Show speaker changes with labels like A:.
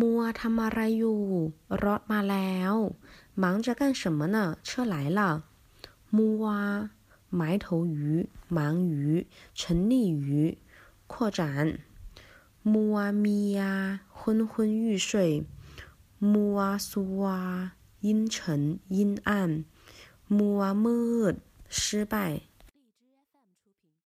A: มัวทำอะไรอยู่ รถมาแล้ว忙着干什么呢？车来了。มัว埋头于，忙于，沉溺于，扩展。มัวมียา昏昏欲睡。มัวซัว阴沉阴暗。มัวมืด失败。